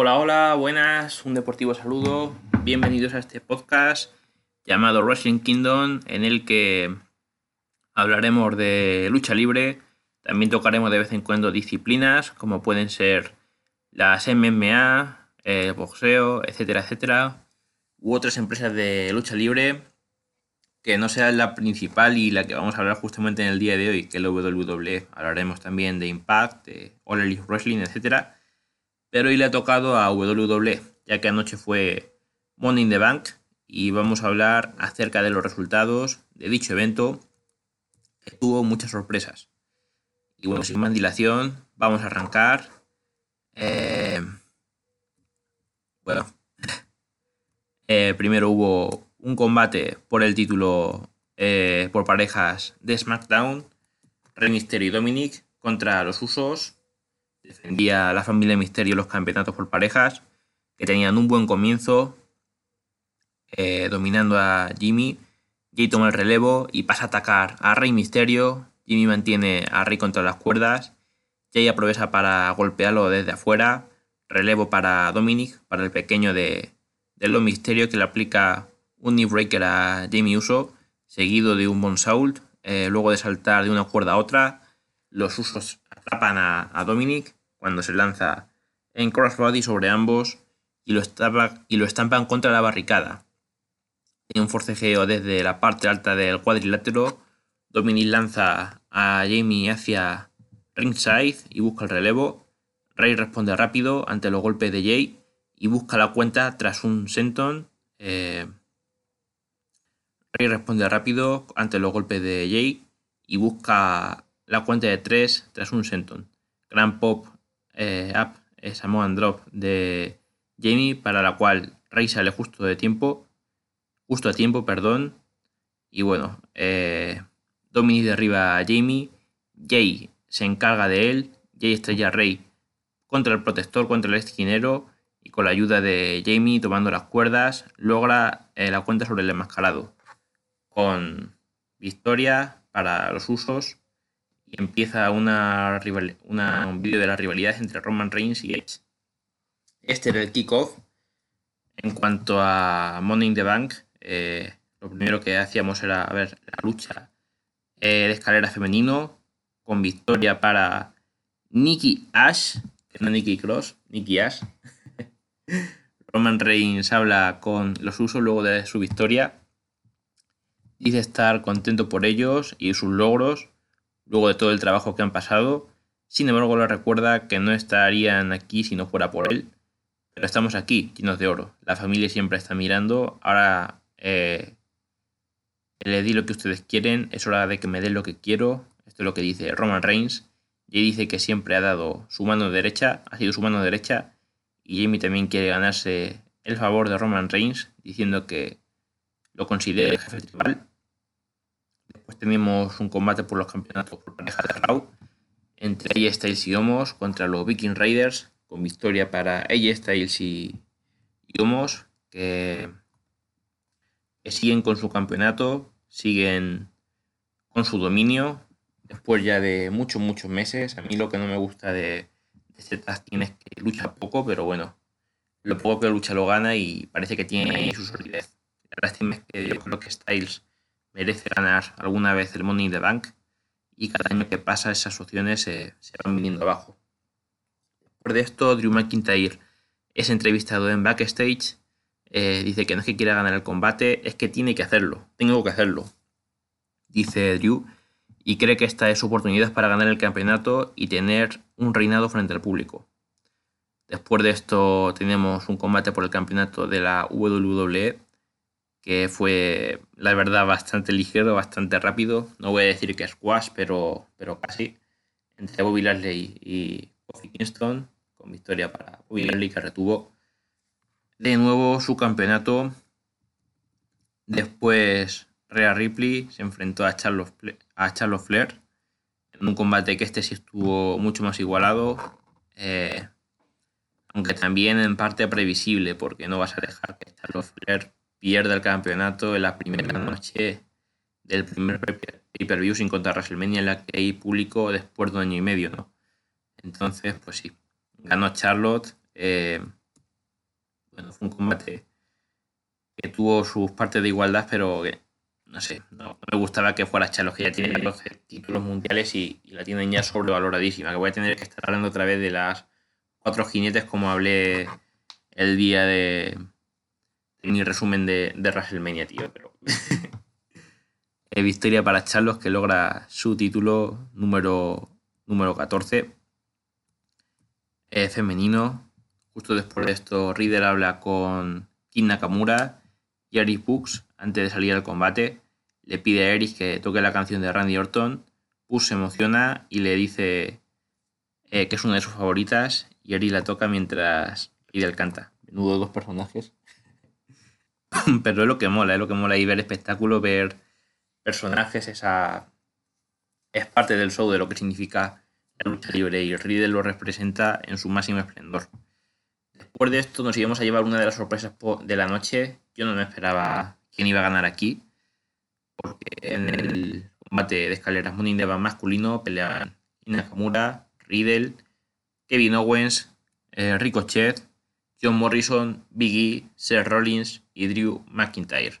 Hola, hola, buenas, un deportivo saludo. Bienvenidos a este podcast llamado Wrestling Kingdom, en el que hablaremos de lucha libre. También tocaremos de vez en cuando disciplinas, como pueden ser las MMA, el boxeo, etcétera, etcétera, u otras empresas de lucha libre que no sea la principal y la que vamos a hablar justamente en el día de hoy, que es la WWE. Hablaremos también de Impact, de All Elite Wrestling, etcétera pero hoy le ha tocado a WWE, ya que anoche fue Money in the Bank y vamos a hablar acerca de los resultados de dicho evento que tuvo muchas sorpresas. Y bueno, sin más dilación, vamos a arrancar. Eh, bueno, eh, primero hubo un combate por el título eh, por parejas de SmackDown, Rey Mysterio y Dominic contra los Usos defendía a la familia Misterio los campeonatos por parejas, que tenían un buen comienzo, eh, dominando a Jimmy. Jay toma el relevo y pasa a atacar a Rey Misterio. Jimmy mantiene a Rey contra las cuerdas. Jay aprovecha para golpearlo desde afuera. Relevo para Dominic, para el pequeño de, de los Misterio, que le aplica un knee breaker a Jamie Uso, seguido de un bonsault. Eh, luego de saltar de una cuerda a otra, los usos atrapan a, a Dominic cuando se lanza en crossbody sobre ambos y lo, y lo estampan contra la barricada. En un forcejeo desde la parte alta del cuadrilátero, Dominic lanza a Jamie hacia ringside y busca el relevo. Rey responde rápido ante los golpes de Jay y busca la cuenta tras un senton. Eh, Rey responde rápido ante los golpes de Jay y busca la cuenta de 3 tras un senton. Gran pop eh, up Samoan Drop de Jamie, para la cual Rey sale justo de tiempo, justo a tiempo, perdón. Y bueno, eh, Dominic derriba a Jamie, Jay se encarga de él, Jay estrella a Rey contra el protector, contra el esquinero, y con la ayuda de Jamie tomando las cuerdas, logra eh, la cuenta sobre el enmascarado. Con victoria para los usos y empieza una, un vídeo de las rivalidades entre Roman Reigns y Edge. Este era el kickoff. En cuanto a Money in the Bank, eh, lo primero que hacíamos era ver la lucha eh, de escalera femenino con victoria para Nikki Ash, no Nikki Cross, Nikki Ash. Roman Reigns habla con los usos luego de su victoria. Dice estar contento por ellos y sus logros luego de todo el trabajo que han pasado. Sin embargo, le recuerda que no estarían aquí si no fuera por él. Pero estamos aquí, llenos de oro. La familia siempre está mirando. Ahora eh, le di lo que ustedes quieren. Es hora de que me den lo que quiero. Esto es lo que dice Roman Reigns. Jay dice que siempre ha dado su mano derecha, ha sido su mano derecha. Y Jamie también quiere ganarse el favor de Roman Reigns, diciendo que lo considera jefe tribal. Después tenemos un combate por los campeonatos por pareja de Raw entre AJ Styles y Homos contra los Viking Raiders, con victoria para AJ Styles y, Homos, que, siguen con su campeonato, siguen con su dominio, después ya de muchos, muchos meses. A mí lo que no me gusta de, de este es que lucha poco, pero bueno, lo poco que lucha lo gana y parece que tiene su solidez. La lástima es que yo creo que Styles merece ganar alguna vez el Money in the Bank y cada año que pasa esas opciones se, van viniendo abajo. Por de esto, Drew McIntyre es entrevistado en backstage. Eh, dice que no es que quiera ganar el combate, es que tiene que hacerlo. Tengo que hacerlo. Dice Drew. Y cree que esta es su oportunidad para ganar el campeonato y tener un reinado frente al público. Después de esto tenemos un combate por el campeonato de la WWE que fue, la verdad, bastante ligero, bastante rápido. No voy a decir que squash, pero, pero casi. Entre Bobby Lashley y Kofi Kingston, con victoria para Bobby que retuvo de nuevo su campeonato. Después Rhea Ripley se enfrentó a Charlotte, a Charlotte Flair en un combate que este sí estuvo mucho más igualado. Eh, aunque también en parte previsible, porque no vas a dejar que Charlotte Flair pierda el campeonato en la primera noche del primer pay-per-view sin contar WrestleMania en la que hay público después de un año y medio, ¿no? Entonces, pues sí, ganó Charlotte. Eh, bueno, fue un combate que tuvo sus partes de igualdad, pero no sé, no, me gustaba que fuera Charlotte, que ya tiene 12 títulos mundiales y, la tienen ya sobrevaloradísima, que voy a tener que estar hablando otra vez de las cuatro jinetes como hablé el día de, mi resumen de, de WrestleMania, tío, pero... Victoria para Charlos que logra su título número, número 14 eh, femenino. Justo después de esto, Riddle habla con Kim Nakamura y Eric Books antes de salir al combate. Le pide a Eric que toque la canción de Randy Orton. Push se emociona y le dice eh, que es una de sus favoritas y Eric la toca mientras Riddle canta. Menudo dos personajes. Pero es lo que mola, es lo que mola ahí ver espectáculo, ver personajes, esa es parte del show de lo que significa la lucha libre y Riddle lo representa en su máximo esplendor. Después de esto nos íbamos a llevar una de las sorpresas de la noche. Yo no me esperaba quién iba a ganar aquí, porque en el combate de escaleras Money in masculino peleaban Nakamura, Riddle, Kevin Owens, eh, Ricochet, John Morrison, Biggie, Seth Rollins y Drew McIntyre.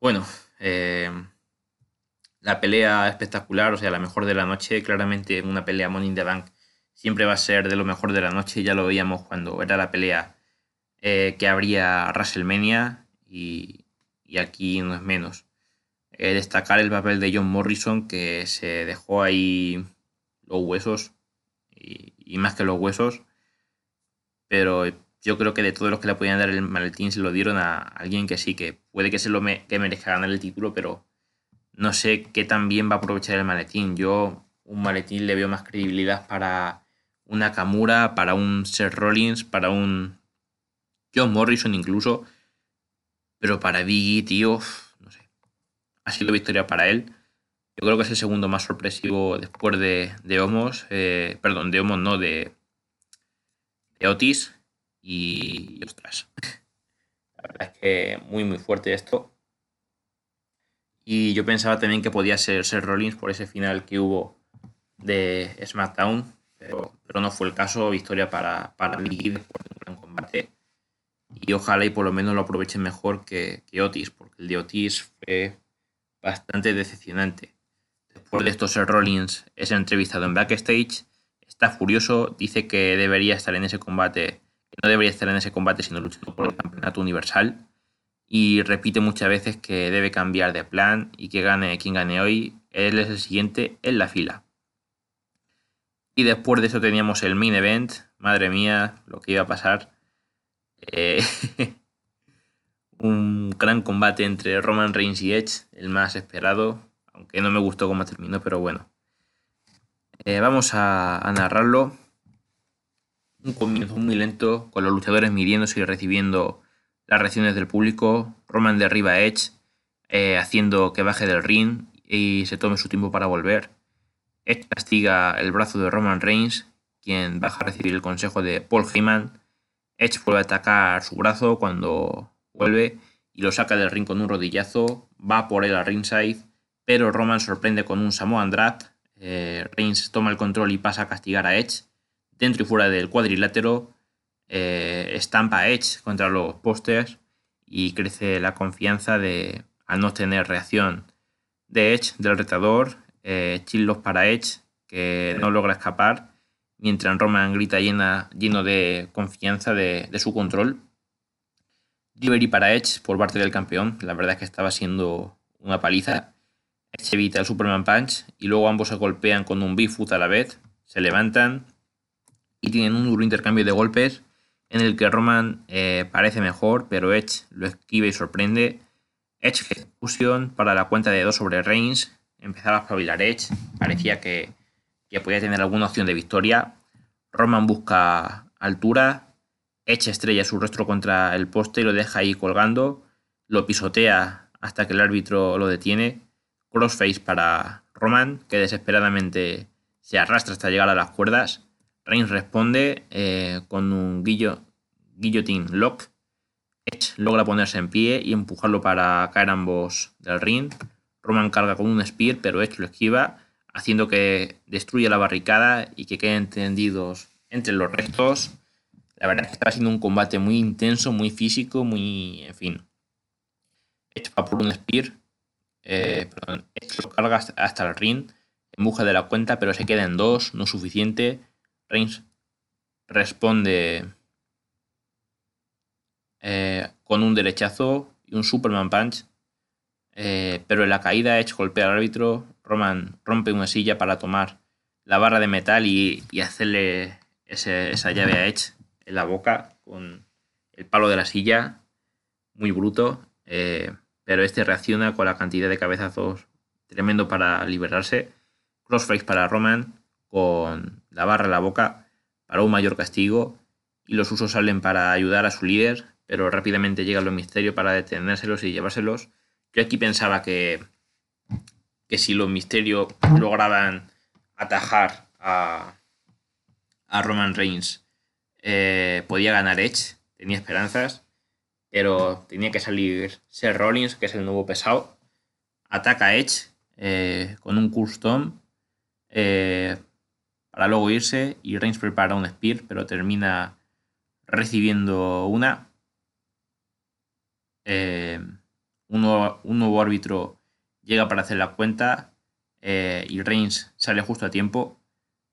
Bueno, eh, la pelea espectacular, o sea, la mejor de la noche, claramente una pelea Money the Bank siempre va a ser de lo mejor de la noche, ya lo veíamos cuando era la pelea eh, que habría WrestleMania y, aquí no es menos. Eh, destacar el papel de John Morrison que se dejó ahí los huesos y, y más que los huesos, pero yo creo que de todos los que le podían dar el maletín se lo dieron a alguien que sí, que puede que se lo que merezca ganar el título, pero no sé qué tan bien va a aprovechar el maletín. Yo un maletín le veo más credibilidad para una Kamura, para un Seth Rollins, para un John Morrison incluso, pero para Biggie, tío, no sé. Ha sido victoria para él. Yo creo que es el segundo más sorpresivo después de, de Homos, eh, perdón, de Homos no, de, de Otis y, ostras, la verdad es que muy, muy fuerte esto. Y yo pensaba también que podía ser, ser Rollins por ese final que hubo de SmackDown, pero, no fue el caso. Victoria para, para Lee después de un gran combate. Y ojalá y por lo menos lo aprovechen mejor que, que Otis, porque el de Otis fue bastante decepcionante. Después de esto, Ser Rollins es entrevistado en backstage, está furioso, dice que debería estar en ese combate no debería estar en ese combate sino luchando por el campeonato universal. Y repite muchas veces que debe cambiar de plan y que gane quien gane hoy, él es el siguiente en la fila. Y después de eso teníamos el main event. Madre mía, lo que iba a pasar. Eh, un gran combate entre Roman Reigns y Edge, el más esperado. Aunque no me gustó cómo terminó, pero bueno. Eh, vamos a narrarlo un comienzo muy lento, con los luchadores midiéndose y recibiendo las reacciones del público. Roman derriba a Edge, eh, haciendo que baje del ring y se tome su tiempo para volver. Edge castiga el brazo de Roman Reigns, quien baja a recibir el consejo de Paul Heyman. Edge vuelve a atacar su brazo cuando vuelve y lo saca del ring con un rodillazo. Va por él al ringside, pero Roman sorprende con un Samoan Drop. Eh, Reigns toma el control y pasa a castigar a Edge dentro y fuera del cuadrilátero, eh, estampa Edge contra los postes y crece la confianza de, al no tener reacción de Edge, del retador, eh, chillos para Edge, que no logra escapar, mientras Roman grita llena, lleno de confianza de, su control. Delivery para Edge por parte del campeón, la verdad es que estaba siendo una paliza. Edge evita el Superman Punch y luego ambos se golpean con un Bigfoot a la vez, se levantan y tienen un duro intercambio de golpes en el que Roman eh, parece mejor, pero Edge lo esquiva y sorprende. Edge ejecución para la cuenta de 2 sobre Reigns. Empezaba a espabilar Edge. Parecía que, podía tener alguna opción de victoria. Roman busca altura, echa estrella su rostro contra el poste y lo deja ahí colgando, lo pisotea hasta que el árbitro lo detiene, crossface para Roman, que desesperadamente se arrastra hasta llegar a las cuerdas, Reigns responde eh, con un guillotine lock, Edge logra ponerse en pie y empujarlo para caer ambos del ring, Roman carga con un spear, pero Edge lo esquiva, haciendo que destruya la barricada y que queden tendidos entre los restos. La verdad es que está siendo un combate muy intenso, muy físico, muy. en fin. Edge va por un spear. Eh, perdón, Edge lo carga hasta, el ring en busca de la cuenta, pero se queda en dos, no suficiente. Reigns responde eh, con un derechazo y un Superman Punch eh, pero en la caída Edge golpea al árbitro, Roman rompe una silla para tomar la barra de metal y, hacerle esa llave a Edge en la boca con el palo de la silla, muy bruto, eh, pero este reacciona con la cantidad de cabezazos tremendo para liberarse, crossface para Roman con la barra en la boca para un mayor castigo y los usos salen para ayudar a su líder, pero rápidamente llegan los misterios para detenérselos y llevárselos. Yo aquí pensaba que, que si los misterios lograban atajar a, a Roman Reigns, eh, podía ganar Edge, tenía esperanzas, pero tenía que salir Seth Rollins, que es el nuevo pesado, ataca a Edge eh, con un custom eh, para luego irse y Reigns prepara un spear, pero termina recibiendo una un nuevo, árbitro llega para hacer la cuenta eh, y Reigns sale justo a tiempo.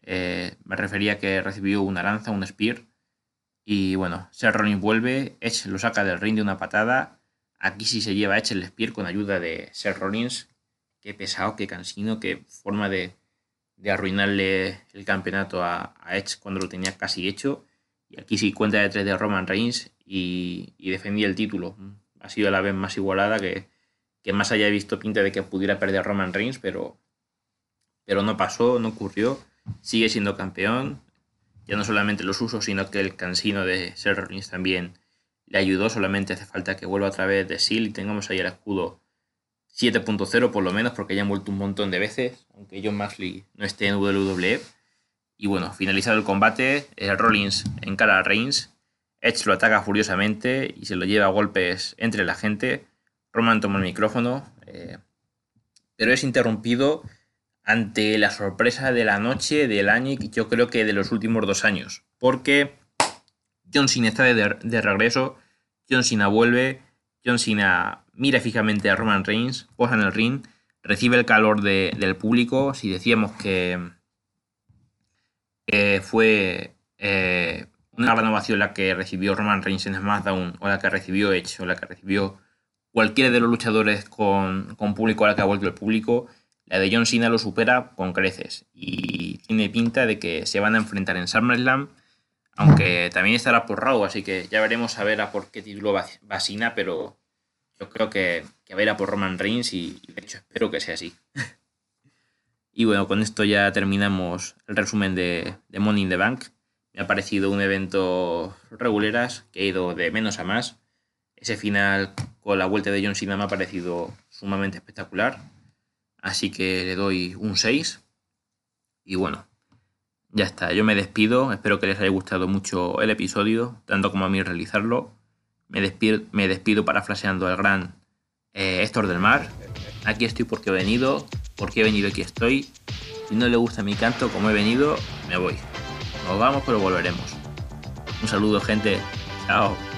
Eh, me refería que recibió una lanza, un spear. Y bueno, Seth Rollins vuelve, Edge lo saca del ring de una patada. Aquí sí se lleva Edge el spear con ayuda de Seth Rollins. Qué pesado, qué cansino, qué forma de, arruinarle el campeonato a, Edge cuando lo tenía casi hecho. Y aquí sí cuenta de tres de Roman Reigns y, y defendía el título ha sido la vez más igualada que, que más haya visto pinta de que pudiera perder Roman Reigns, pero, pero no pasó, no ocurrió. Sigue siendo campeón. Ya no solamente los usos, sino que el cansino de Seth Rollins también le ayudó. Solamente hace falta que vuelva otra vez de SEAL y tengamos ahí el escudo 7.0 por lo menos, porque ya han vuelto un montón de veces, aunque John Maxley no esté en WWE. Y bueno, finalizado el combate, el Rollins encara a Reigns Edge lo ataca furiosamente y se lo lleva a golpes entre la gente. Roman toma el micrófono, eh, pero es interrumpido ante la sorpresa de la noche, del año y yo creo que de los últimos dos años. Porque John Cena está de, regreso, John Cena vuelve, John Cena mira fijamente a Roman Reigns, posa en el ring, recibe el calor del público. Si decíamos que, fue eh, una renovación la que recibió Roman Reigns en SmackDown o la que recibió Edge o la que recibió cualquiera de los luchadores con, público a la que ha vuelto el público, la de John Cena lo supera con creces y tiene pinta de que se van a enfrentar en SummerSlam, aunque también estará por Raw, así que ya veremos a ver a por qué título va, Cena, pero yo creo que, que va a ir a por Roman Reigns y, de hecho espero que sea así. y bueno, con esto ya terminamos el resumen de, de Money in the Bank. Me ha parecido un evento reguleras que ha ido de menos a más. Ese final con la vuelta de John Cena me ha parecido sumamente espectacular. Así que le doy un 6. Y bueno, ya está. Yo me despido. Espero que les haya gustado mucho el episodio, tanto como a mí realizarlo. Me despido, me despido parafraseando al gran eh, Héctor del Mar. Aquí estoy porque he venido, porque he venido aquí estoy. Si no le gusta mi canto como he venido, me voy. Nos vamos, pero volveremos. Un saludo, gente. Chao.